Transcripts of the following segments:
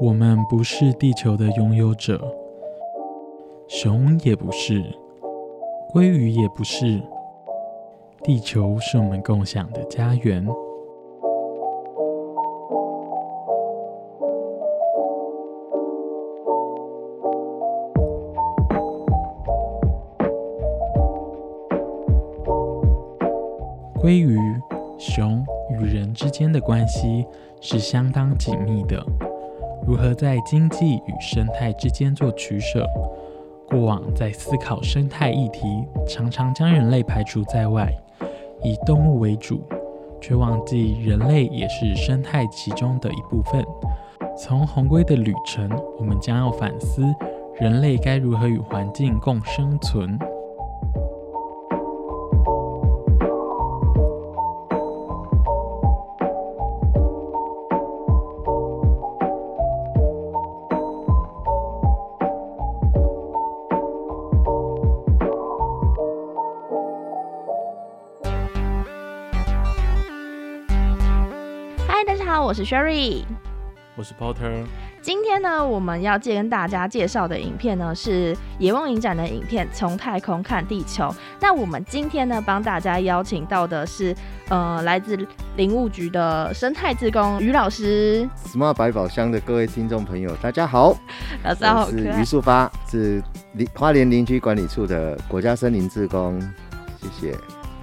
我们不是地球的拥有者，熊也不是，鲑鱼也不是，地球是我们共享的家园。的关系是相当紧密的。如何在经济与生态之间做取舍？过往在思考生态议题，常常将人类排除在外，以动物为主，却忘记人类也是生态其中的一部分。从红龟的旅程，我们将要反思人类该如何与环境共生存。是 Sherry，我是 Porter。今天呢，我们要借跟大家介绍的影片呢，是野望影展的影片《从太空看地球》。那我们今天呢，帮大家邀请到的是，呃，来自林务局的生态志工于老师。Smart 百宝箱的各位听众朋友，大家好，老师好，我是于树发，是林花莲林区管理处的国家森林志工，谢谢。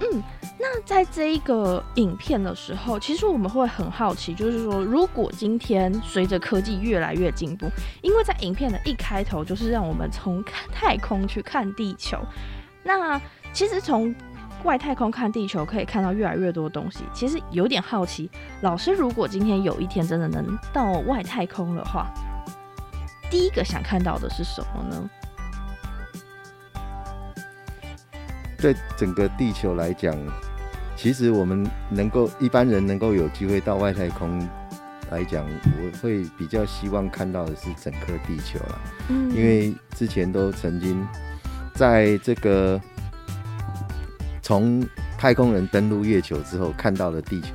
嗯。那在这一个影片的时候，其实我们会很好奇，就是说，如果今天随着科技越来越进步，因为在影片的一开头就是让我们从太空去看地球，那其实从外太空看地球可以看到越来越多东西。其实有点好奇，老师如果今天有一天真的能到外太空的话，第一个想看到的是什么呢？对整个地球来讲。其实我们能够一般人能够有机会到外太空来讲，我会比较希望看到的是整颗地球了。嗯，因为之前都曾经在这个从太空人登陆月球之后看到的地球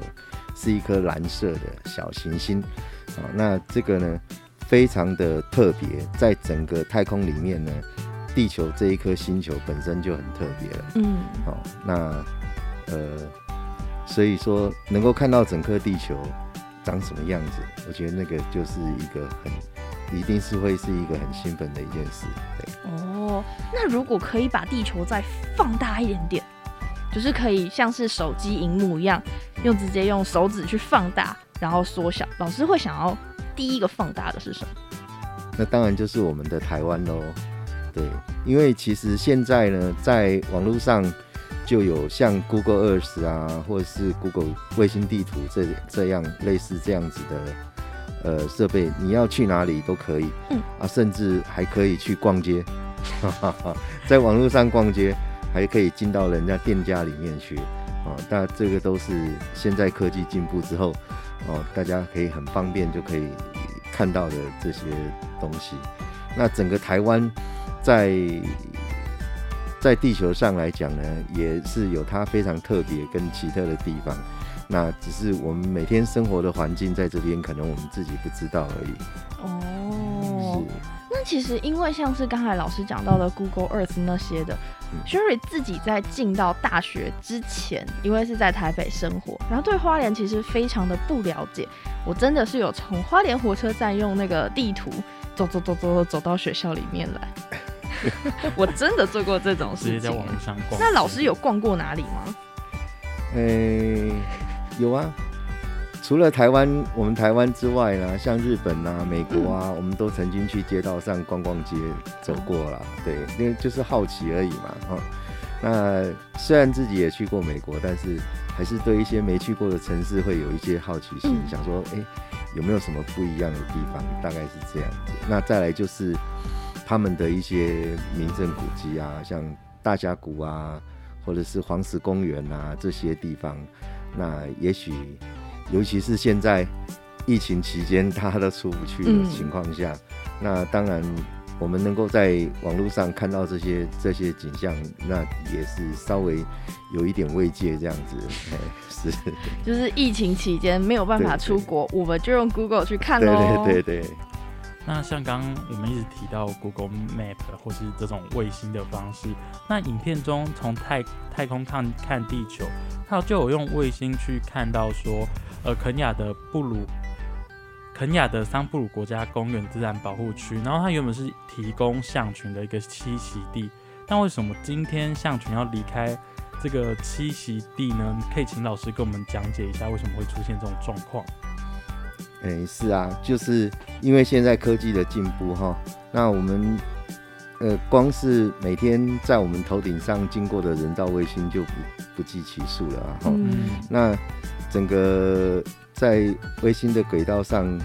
是一颗蓝色的小行星啊。那这个呢非常的特别，在整个太空里面呢，地球这一颗星球本身就很特别了。嗯，好，那。呃，所以说能够看到整颗地球长什么样子，我觉得那个就是一个很，一定是会是一个很兴奋的一件事。对。哦，那如果可以把地球再放大一点点，就是可以像是手机荧幕一样，用直接用手指去放大，然后缩小，老师会想要第一个放大的是什么？那当然就是我们的台湾喽。对，因为其实现在呢，在网络上。就有像 Google Earth 啊，或者是 Google 卫星地图这这样类似这样子的呃设备，你要去哪里都可以，嗯啊，甚至还可以去逛街，在网络上逛街，还可以进到人家店家里面去啊。那这个都是现在科技进步之后哦，大家可以很方便就可以看到的这些东西。那整个台湾在在地球上来讲呢，也是有它非常特别跟奇特的地方。那只是我们每天生活的环境在这边，可能我们自己不知道而已。哦，那其实因为像是刚才老师讲到的 Google Earth 那些的，Sherry 自己在进到大学之前，因为是在台北生活，然后对花莲其实非常的不了解。我真的是有从花莲火车站用那个地图走走走走走到学校里面来。我真的做过这种事情。在网上逛。那老师有逛过哪里吗？诶，有啊。除了台湾，我们台湾之外呢，像日本啊、美国啊，我们都曾经去街道上逛逛街、走过了。对，因为就是好奇而已嘛。哈，那虽然自己也去过美国，但是还是对一些没去过的城市会有一些好奇心，想说，哎，有没有什么不一样的地方？大概是这样子。那再来就是他们的一些名胜古迹啊，像大峡谷啊，或者是黄石公园啊这些地方，那也许。尤其是现在疫情期间，大家都出不去的情况下，那当然我们能够在网络上看到这些这些景象，那也是稍微有一点慰藉这样子。是，就是疫情期间没有办法出国，我们就用 Google 去看喽。对对对。那像刚我们一直提到 Google Map 或是这种卫星的方式，那影片中从太太空看看地球，它就有用卫星去看到说。呃，肯亚的布鲁，肯亚的桑布鲁国家公园自然保护区，然后它原本是提供象群的一个栖息地，但为什么今天象群要离开这个栖息地呢？可以请老师跟我们讲解一下为什么会出现这种状况？哎，是啊，就是因为现在科技的进步哈，那我们呃，光是每天在我们头顶上经过的人造卫星就不不计其数了啊，哈，那。整个在卫星的轨道上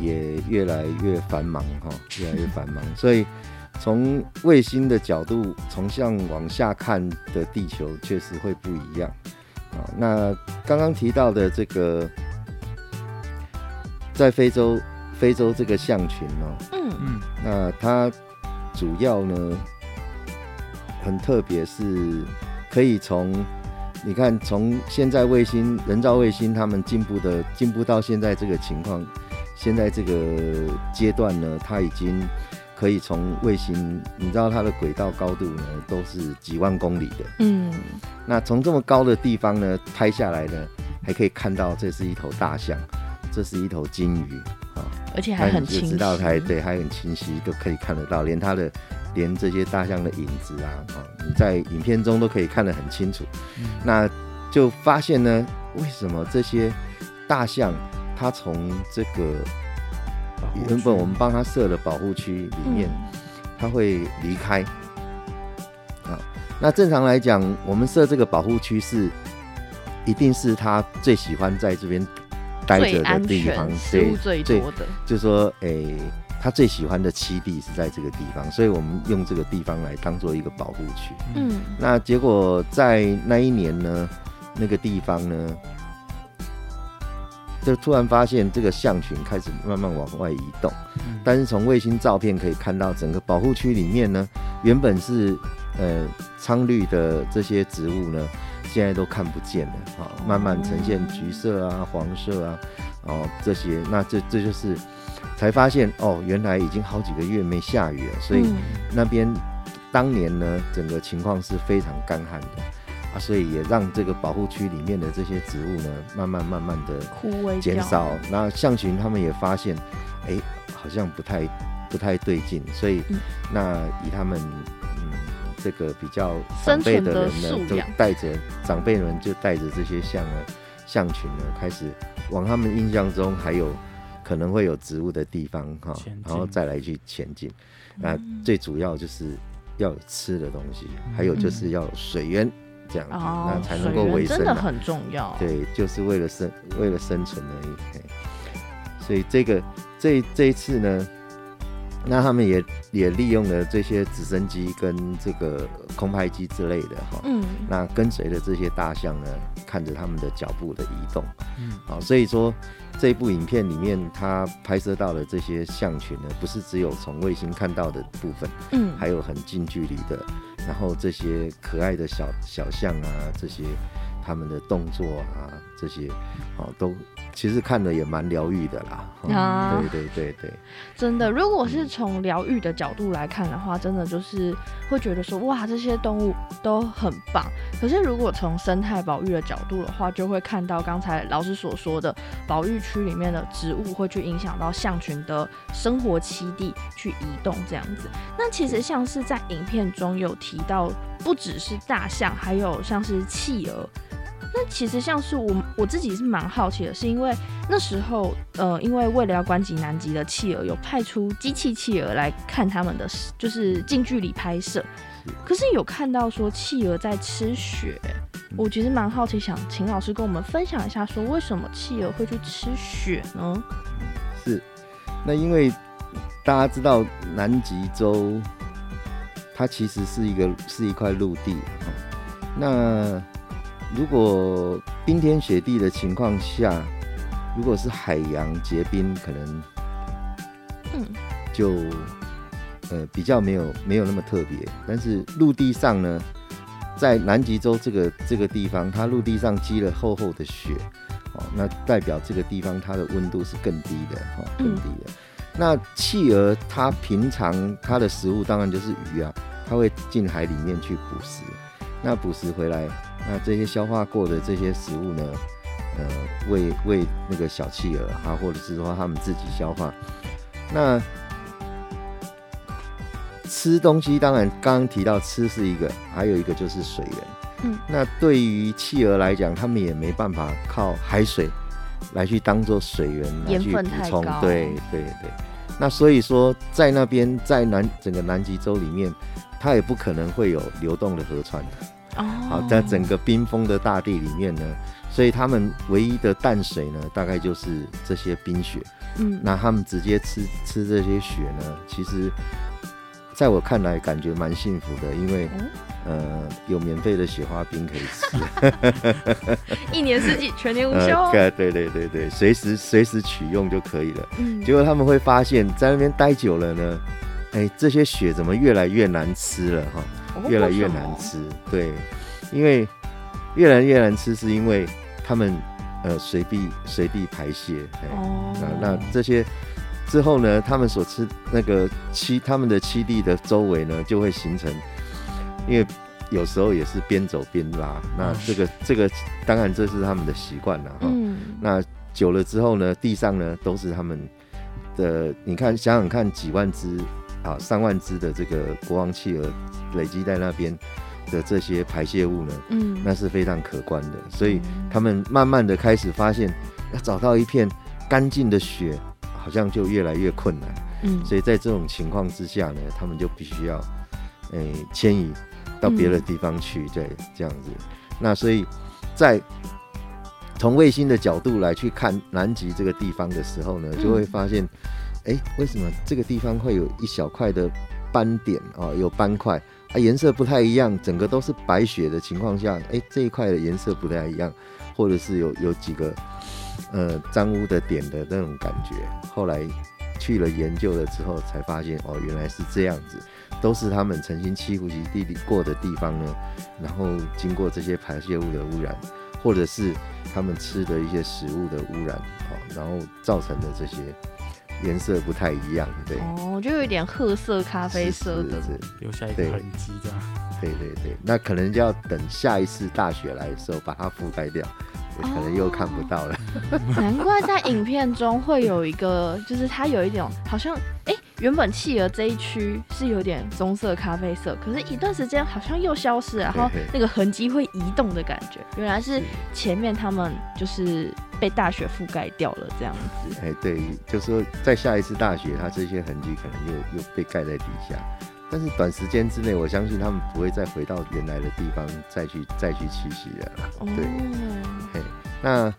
也越来越繁忙哈，越来越繁忙。所以从卫星的角度，从上往下看的地球确实会不一样啊。那刚刚提到的这个，在非洲，非洲这个象群呢，嗯嗯，那它主要呢很特别，是可以从。你看，从现在卫星、人造卫星，他们进步的进步到现在这个情况，现在这个阶段呢，它已经可以从卫星，你知道它的轨道高度呢，都是几万公里的。嗯。那从这么高的地方呢，拍下来呢，还可以看到这是一头大象，这是一头金鱼啊，而且还很清晰。知道它对，还很清晰，都可以看得到，连它的。连这些大象的影子啊，啊，你在影片中都可以看得很清楚。那就发现呢，为什么这些大象它从这个原本我们帮它设的保护区里面，它会离开？啊，那正常来讲，我们设这个保护区是一定是他最喜欢在这边待着的地方，对，最多的，就是说，诶。他最喜欢的栖地是在这个地方，所以我们用这个地方来当做一个保护区。嗯，那结果在那一年呢，那个地方呢，就突然发现这个象群开始慢慢往外移动。嗯，但是从卫星照片可以看到，整个保护区里面呢，原本是呃苍绿的这些植物呢，现在都看不见了。啊，慢慢呈现橘色啊、黄色啊，哦这些，那这这就是。才发现哦，原来已经好几个月没下雨了，所以那边当年呢，整个情况是非常干旱的啊，所以也让这个保护区里面的这些植物呢，慢慢慢慢的枯萎减少。那象群他们也发现，哎，好像不太不太对劲，所以那以他们嗯这个比较长辈的人呢，就带着长辈们就带着这些象呢象群呢，开始往他们印象中还有。可能会有植物的地方哈，然后再来去前进。那最主要就是要有吃的东西，还有就是要有水源这样子，那才能够维生。真的很重要。对，就是为了生，为了生存而已。所以这个这这一次呢，那他们也也利用了这些直升机跟这个空拍机之类的哈，嗯，那跟随着这些大象呢，看着他们的脚步的移动，嗯，好，所以说。这部影片里面，他拍摄到的这些象群呢，不是只有从卫星看到的部分，嗯，还有很近距离的，然后这些可爱的小小象啊，这些他们的动作啊，这些，好都。其实看的也蛮疗愈的啦，啊，对对对对，真的，如果是从疗愈的角度来看的话，真的就是会觉得说，哇，这些动物都很棒。可是如果从生态保育的角度的话，就会看到刚才老师所说的，保育区里面的植物会去影响到象群的生活栖地去移动这样子。那其实像是在影片中有提到，不只是大象，还有像是企鹅。那其实像是我我自己是蛮好奇的，是因为那时候呃，因为为了要关击南极的企鹅，有派出机器企鹅来看他们的，就是近距离拍摄。可是有看到说企鹅在吃雪，我其实蛮好奇，想请老师跟我们分享一下，说为什么企鹅会去吃雪呢？是，那因为大家知道南极洲，它其实是一个是一块陆地，那如果冰天雪地的情况下，如果是海洋结冰，可能，嗯，就。呃，比较没有没有那么特别，但是陆地上呢，在南极洲这个这个地方，它陆地上积了厚厚的雪，哦，那代表这个地方它的温度是更低的，哈，更低的。那企鹅它平常它的食物当然就是鱼啊，它会进海里面去捕食，那捕食回来，那这些消化过的这些食物呢，呃，喂喂那个小企鹅啊，或者是说他们自己消化，那。吃东西当然刚刚提到吃是一个，还有一个就是水源。嗯，那对于企鹅来讲，他们也没办法靠海水来去当做水源来去补充。对对对。那所以说，在那边在南整个南极洲里面，它也不可能会有流动的河川。好，在整个冰封的大地里面呢，所以他们唯一的淡水呢，大概就是这些冰雪。嗯。那他们直接吃吃这些雪呢，其实。在我看来，感觉蛮幸福的，因为，呃，有免费的雪花冰可以吃，一年四季全年无休。对对对对对，随时随时取用就可以了。嗯，结果他们会发现，在那边待久了呢，哎，这些雪怎么越来越难吃了哈？越来越难吃。对，因为越来越难吃，是因为他们呃随地随地排泄。哦，那那这些。之后呢，他们所吃那个栖他们的栖地的周围呢，就会形成，因为有时候也是边走边拉，那这个这个当然这是他们的习惯了哈。那久了之后呢，地上呢都是他们的，你看想想看，几万只啊，上万只的这个国王企鹅累积在那边的这些排泄物呢，嗯，那是非常可观的。所以他们慢慢的开始发现，要找到一片干净的雪。好像就越来越困难，嗯，所以在这种情况之下呢，他们就必须要，诶，迁移到别的地方去，对，这样子。那所以，在从卫星的角度来去看南极这个地方的时候呢，就会发现，哎，为什么这个地方会有一小块的斑点啊？有斑块啊，颜色不太一样，整个都是白雪的情况下，哎，这一块的颜色不太一样，或者是有有几个。呃，脏污的点的那种感觉，后来去了研究了之后，才发现哦，原来是这样子，都是他们曾经栖伏地里过的地方呢，然后经过这些排泄物的污染，或者是他们吃的一些食物的污染，哦，然后造成的这些颜色不太一样，对，哦，就有一点褐色、咖啡色的，留下一个痕迹这样，对对对，那可能就要等下一次大雪来的时候把它覆盖掉。可能又看不到了，难怪在影片中会有一个，就是它有一点好像，哎，原本企鹅这一区是有点棕色、咖啡色，可是一段时间好像又消失，然后那个痕迹会移动的感觉，原来是。前面他们就是被大雪覆盖掉了这样子。哎，对，就是说在下一次大雪，它这些痕迹可能又又被盖在底下。但是短时间之内，我相信他们不会再回到原来的地方再去再去栖息了。对，嘿，那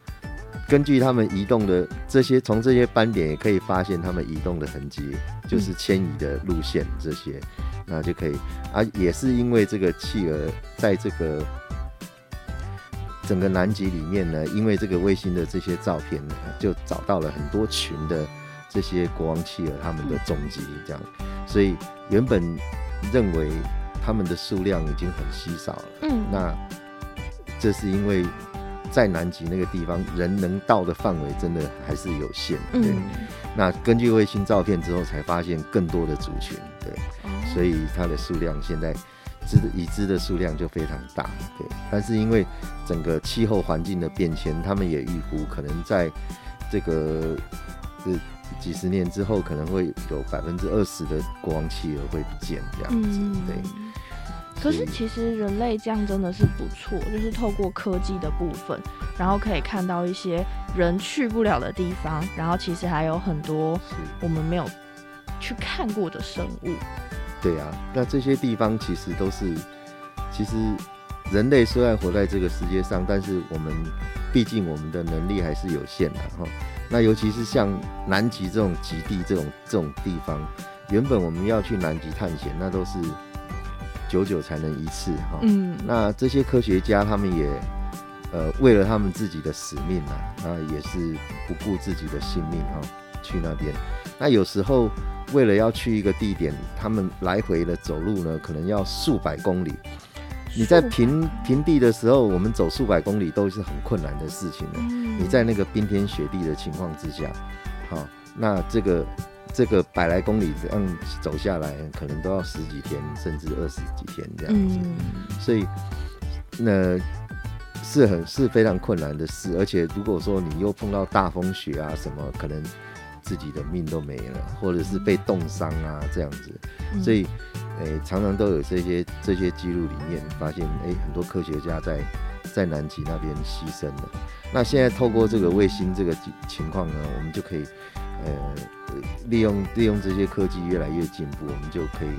根据他们移动的这些，从这些斑点也可以发现他们移动的痕迹，就是迁移的路线这些，那就可以啊，也是因为这个企鹅在这个整个南极里面呢，因为这个卫星的这些照片呢，就找到了很多群的这些国王企鹅他们的踪迹，这样。所以原本认为他们的数量已经很稀少了，嗯，那这是因为在南极那个地方，人能到的范围真的还是有限，对。那根据卫星照片之后，才发现更多的族群，对，所以它的数量现在知已知的数量就非常大，对。但是因为整个气候环境的变迁，他们也预估可能在这个这。几十年之后，可能会有百分之二十的国王企鹅会不见这样子，对。可是其实人类这样真的是不错，就是透过科技的部分，然后可以看到一些人去不了的地方，然后其实还有很多是，我们没有去看过的生物。对啊，那这些地方其实都是，其实人类虽然活在这个世界上，但是我们毕竟我们的能力还是有限的哈。那尤其是像南极这种极地这种这种地方，原本我们要去南极探险，那都是久久才能一次哈。嗯，那这些科学家他们也呃为了他们自己的使命啊，那也是不顾自己的性命哈、去那边。那有时候为了要去一个地点，他们来回的走路呢，可能要数百公里。你在平平地的时候，我们走数百公里都是很困难的事情的。嗯你在那个冰天雪地的情况之下，好、那这个这个百来公里这样走下来，可能都要十几天，甚至二十几天这样子。嗯，所以那是很是非常困难的事，而且如果说你又碰到大风雪啊什么，可能自己的命都没了，或者是被冻伤啊这样子，嗯所以诶、常常都有这些这些记录里面发现，诶、很多科学家在在南极那边牺牲了。那现在透过这个卫星这个情情况呢，我们就可以呃利用利用这些科技越来越进步，我们就可以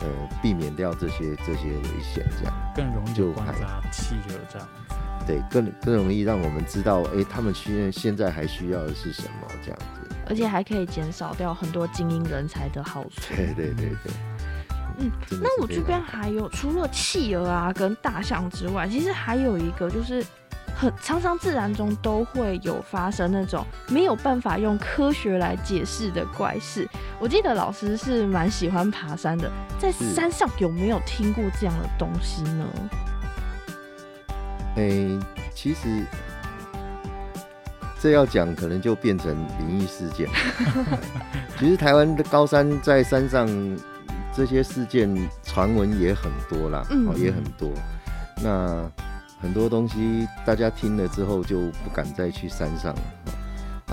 呃避免掉这些这些危险，这样更容易就观还察气热这样。对更更容易让我们知道，诶，他们现现在还需要的是什么这样子。而且还可以减少掉很多精英人才的好处。对对对对，嗯，那我这边还有除了企鹅啊跟大象之外，其实还有一个就是很常常自然中都会有发生那种没有办法用科学来解释的怪事。我记得老师是蛮喜欢爬山的，在山上有没有听过这样的东西呢？诶、其实这要讲，可能就变成灵异事件。其实台湾的高山在山上这些事件传闻也很多啦，嗯哦，也很多。那很多东西大家听了之后就不敢再去山上了哦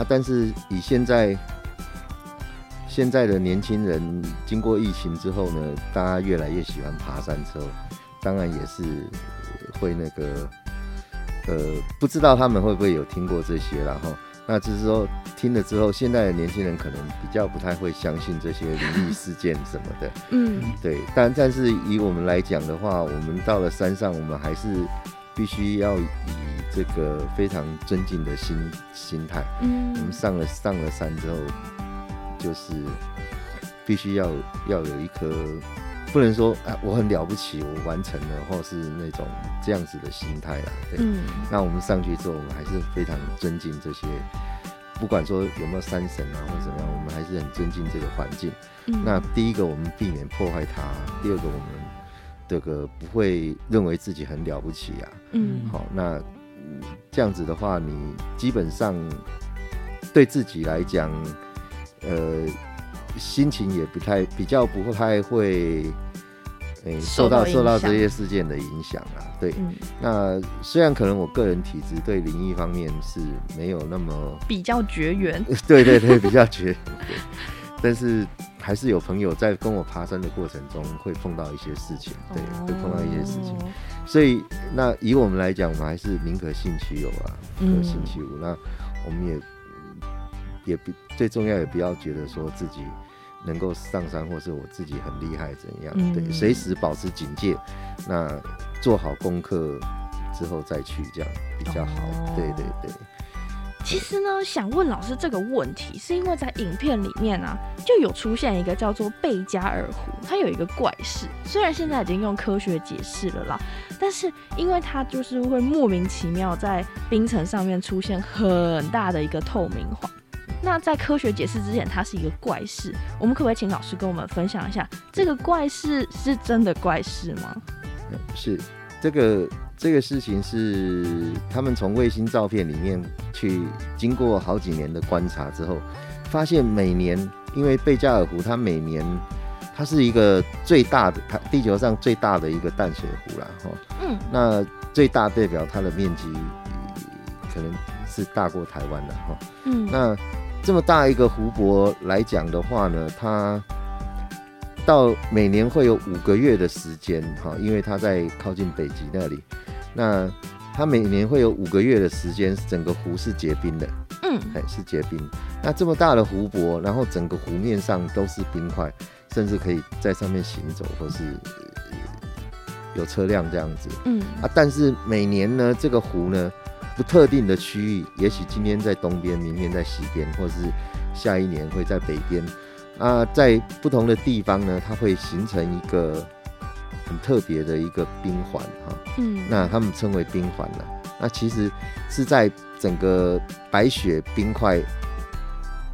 啊。但是以现在现在的年轻人，经过疫情之后呢，大家越来越喜欢爬山之后，当然也是会那个呃，不知道他们会不会有听过这些然后。那就是说听了之后，现在的年轻人可能比较不太会相信这些灵异事件什么的。嗯对，但但是以我们来讲的话，我们到了山上，我们还是必须要以这个非常尊敬的心心态。嗯我们嗯上了上了山之后，就是必须要要有一颗，不能说啊我很了不起，我完成了，或是那种这样子的心态啦。对，嗯那我们上去之后，我们还是非常尊敬这些，不管说有没有山神啊或者怎么样，我们还是很尊敬这个环境。嗯那第一个，我们避免破坏它；第二个，我们这个不会认为自己很了不起啊。嗯好，那、嗯这样子的话，你基本上对自己来讲，呃，心情也不太比较不太会，诶、受受到受到这些事件的影响啊。对，嗯，那虽然可能我个人体质对灵异方面是没有那么，比较绝缘。对对对，比较绝，缘，但是还是有朋友在跟我爬山的过程中会碰到一些事情，对，会碰到一些事情。哦所以，那以我们来讲，我们还是宁可信其有啊，不可信其无。那我们也也不最重要，也不要觉得说自己能够上山，或是我自己很厉害怎样。嗯对，随时保持警戒，那做好功课之后再去，这样比较好。哦对对对，其实呢，想问老师这个问题，是因为在影片里面啊，就有出现一个叫做贝加尔湖，它有一个怪事，虽然现在已经用科学解释了啦，但是因为它就是会莫名其妙在冰层上面出现很大的一个透明环。那在科学解释之前，它是一个怪事，我们可不可以请老师跟我们分享一下，这个怪事是真的怪事吗？嗯是这个这个事情是他们从卫星照片里面去经过好几年的观察之后，发现每年因为贝加尔湖它每年它是一个最大的，它地球上最大的一个淡水湖啦，哈。嗯那最大代表它的面积呃可能是大过台湾的哈。嗯，那这么大一个湖泊来讲的话呢，它到每年会有五个月的时间，哈，因为它在靠近北极那里，那它每年会有五个月的时间，整个湖是结冰的，嗯，哎，是结冰。那这么大的湖泊，然后整个湖面上都是冰块，甚至可以在上面行走，或是有车辆这样子，嗯，啊，但是每年呢，这个湖呢，不特定的区域，也许今天在东边，明天在西边，或是下一年会在北边。啊，在不同的地方呢，它会形成一个很特别的一个冰环哈。嗯，那他们称为冰环了。那其实是在整个白雪冰块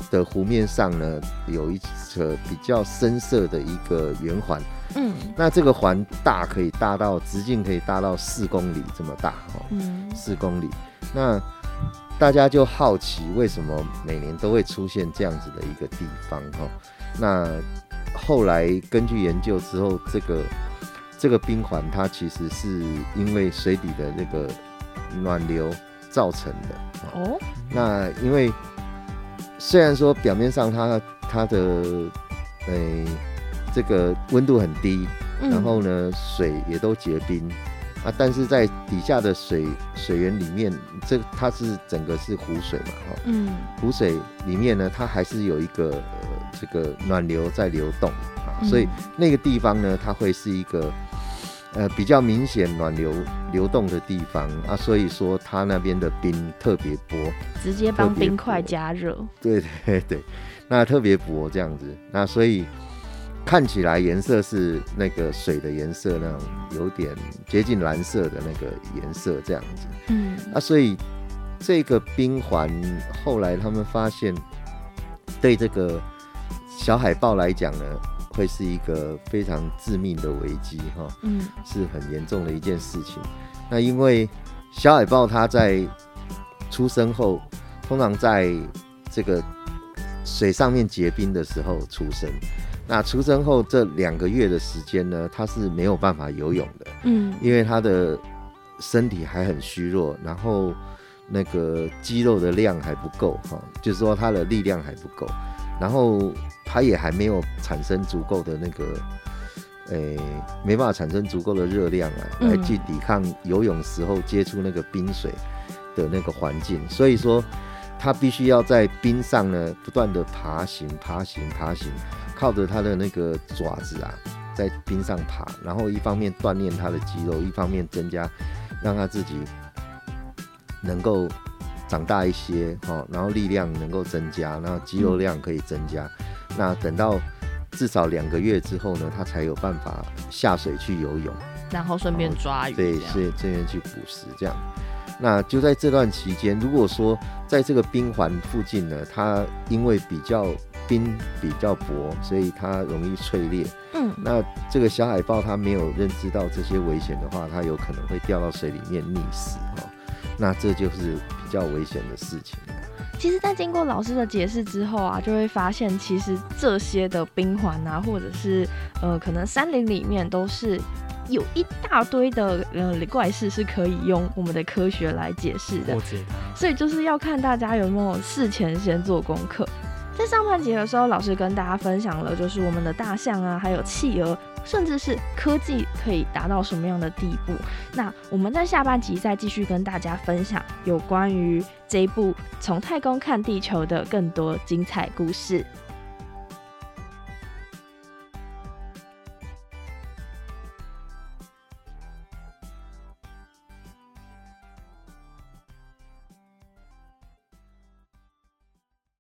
的湖面上呢，有一个比较深色的一个圆环。嗯，那这个环大可以大到直径可以大到四公里这么大哈。嗯，四公里。那大家就好奇，为什么每年都会出现这样子的一个地方哈？那后来根据研究之后，这个这个冰环它其实是因为水底的那个暖流造成的。哦，那因为虽然说表面上它它的诶、这个温度很低，嗯。然后呢水也都结冰。啊，但是在底下的水水源里面，这它是整个是湖水嘛哈、嗯，湖水里面呢，它还是有一个、呃、这个暖流在流动啊，嗯。所以那个地方呢，它会是一个呃比较明显暖流流动的地方啊，所以说它那边的冰特别薄，直接帮冰块加热，对对对，那特别薄这样子，那所以看起来颜色是那个水的颜色那种有点接近蓝色的那个颜色这样子。嗯，啊，所以这个冰环后来他们发现，对这个小海豹来讲呢，会是一个非常致命的危机哈，嗯，是很严重的一件事情。那因为小海豹它在出生后，通常在这个水上面结冰的时候出生。那出生后这两个月的时间呢，他是没有办法游泳的。嗯，因为他的身体还很虚弱，然后那个肌肉的量还不够哈，就是说他的力量还不够，然后他也还没有产生足够的那个，诶、没办法产生足够的热量啊，嗯。来去抵抗游泳时候接触那个冰水的那个环境，所以说他必须要在冰上呢不断的爬行、爬行、爬行，靠着他的那个爪子啊。在冰上爬，然后一方面锻炼他的肌肉，一方面增加让他自己能够长大一些，哈，然后力量能够增加，然后肌肉量可以增加。那等到至少两个月之后呢，他才有办法下水去游泳，然后顺便抓鱼，对，这样是这边去捕食这样。那就在这段期间，如果说在这个冰环附近呢，它因为比较冰比较薄，所以它容易脆裂。嗯，那这个小海豹它没有认知到这些危险的话，它有可能会掉到水里面溺死哈、那这就是比较危险的事情。其实，在经过老师的解释之后啊，就会发现，其实这些的冰环啊，或者是呃，可能山林里面都是有一大堆的呃怪事是可以用我们的科学来解释的。所以就是要看大家有没有事前先做功课。在上半集的时候，老师跟大家分享了，就是我们的大象啊，还有企鹅，甚至是科技可以达到什么样的地步。那我们在下半集再继续跟大家分享有关于这一部从太空看地球的更多精彩故事。